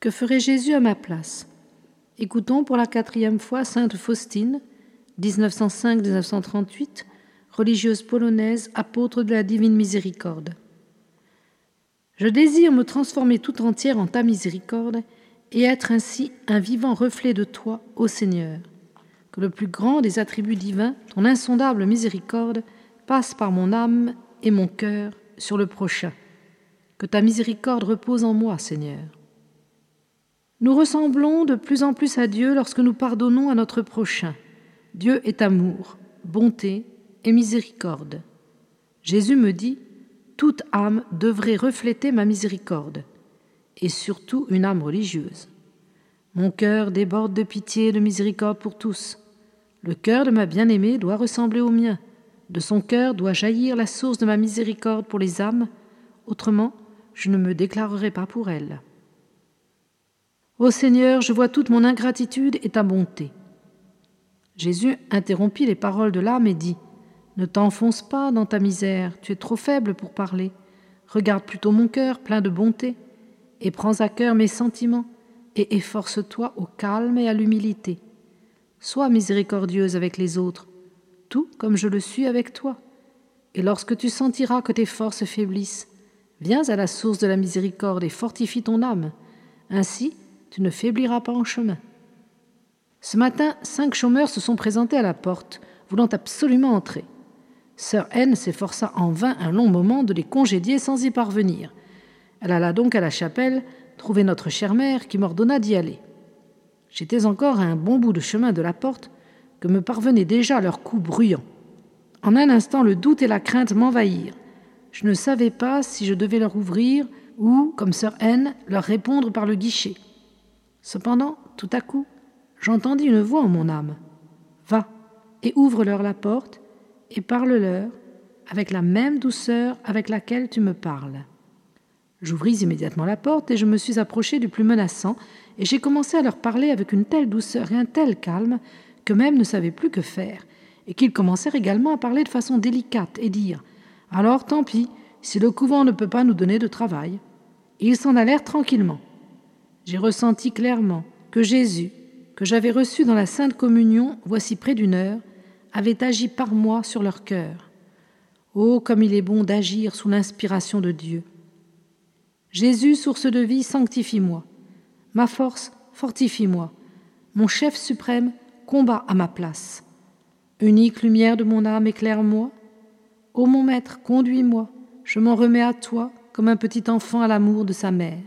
Que ferait Jésus à ma place? Écoutons pour la quatrième fois Sainte Faustine, 1905-1938, religieuse polonaise, apôtre de la divine miséricorde. Je désire me transformer tout entière en ta miséricorde et être ainsi un vivant reflet de toi, ô Seigneur. Que le plus grand des attributs divins, ton insondable miséricorde, passe par mon âme et mon cœur sur le prochain. Que ta miséricorde repose en moi, Seigneur. Nous ressemblons de plus en plus à Dieu lorsque nous pardonnons à notre prochain. Dieu est amour, bonté et miséricorde. Jésus me dit, toute âme devrait refléter ma miséricorde, et surtout une âme religieuse. Mon cœur déborde de pitié et de miséricorde pour tous. Le cœur de ma bien-aimée doit ressembler au mien. De son cœur doit jaillir la source de ma miséricorde pour les âmes, autrement je ne me déclarerai pas pour elle. Ô Seigneur, je vois toute mon ingratitude et ta bonté. Jésus interrompit les paroles de l'âme et dit Ne t'enfonce pas dans ta misère, tu es trop faible pour parler. Regarde plutôt mon cœur plein de bonté, et prends à cœur mes sentiments, et efforce-toi au calme et à l'humilité. Sois miséricordieuse avec les autres, tout comme je le suis avec toi. Et lorsque tu sentiras que tes forces faiblissent, viens à la source de la miséricorde et fortifie ton âme. Ainsi, tu ne faibliras pas en chemin. Ce matin, cinq chômeurs se sont présentés à la porte, voulant absolument entrer. Sœur N s'efforça en vain un long moment de les congédier sans y parvenir. Elle alla donc à la chapelle trouver notre chère mère qui m'ordonna d'y aller. J'étais encore à un bon bout de chemin de la porte que me parvenaient déjà leurs coups bruyants. En un instant, le doute et la crainte m'envahirent. Je ne savais pas si je devais leur ouvrir ou, comme sœur N, leur répondre par le guichet. Cependant, tout à coup, j'entendis une voix en mon âme. Va et ouvre-leur la porte et parle-leur avec la même douceur avec laquelle tu me parles. J'ouvris immédiatement la porte et je me suis approché du plus menaçant et j'ai commencé à leur parler avec une telle douceur et un tel calme que même ne savaient plus que faire et qu'ils commencèrent également à parler de façon délicate et dire Alors tant pis, si le couvent ne peut pas nous donner de travail. Et ils s'en allèrent tranquillement j'ai ressenti clairement que Jésus, que j'avais reçu dans la Sainte Communion voici près d'une heure, avait agi par moi sur leur cœur. Oh, comme il est bon d'agir sous l'inspiration de Dieu. Jésus, source de vie, sanctifie-moi. Ma force, fortifie-moi. Mon chef suprême, combat à ma place. Unique lumière de mon âme, éclaire-moi. Ô mon Maître, conduis-moi. Je m'en remets à toi comme un petit enfant à l'amour de sa mère.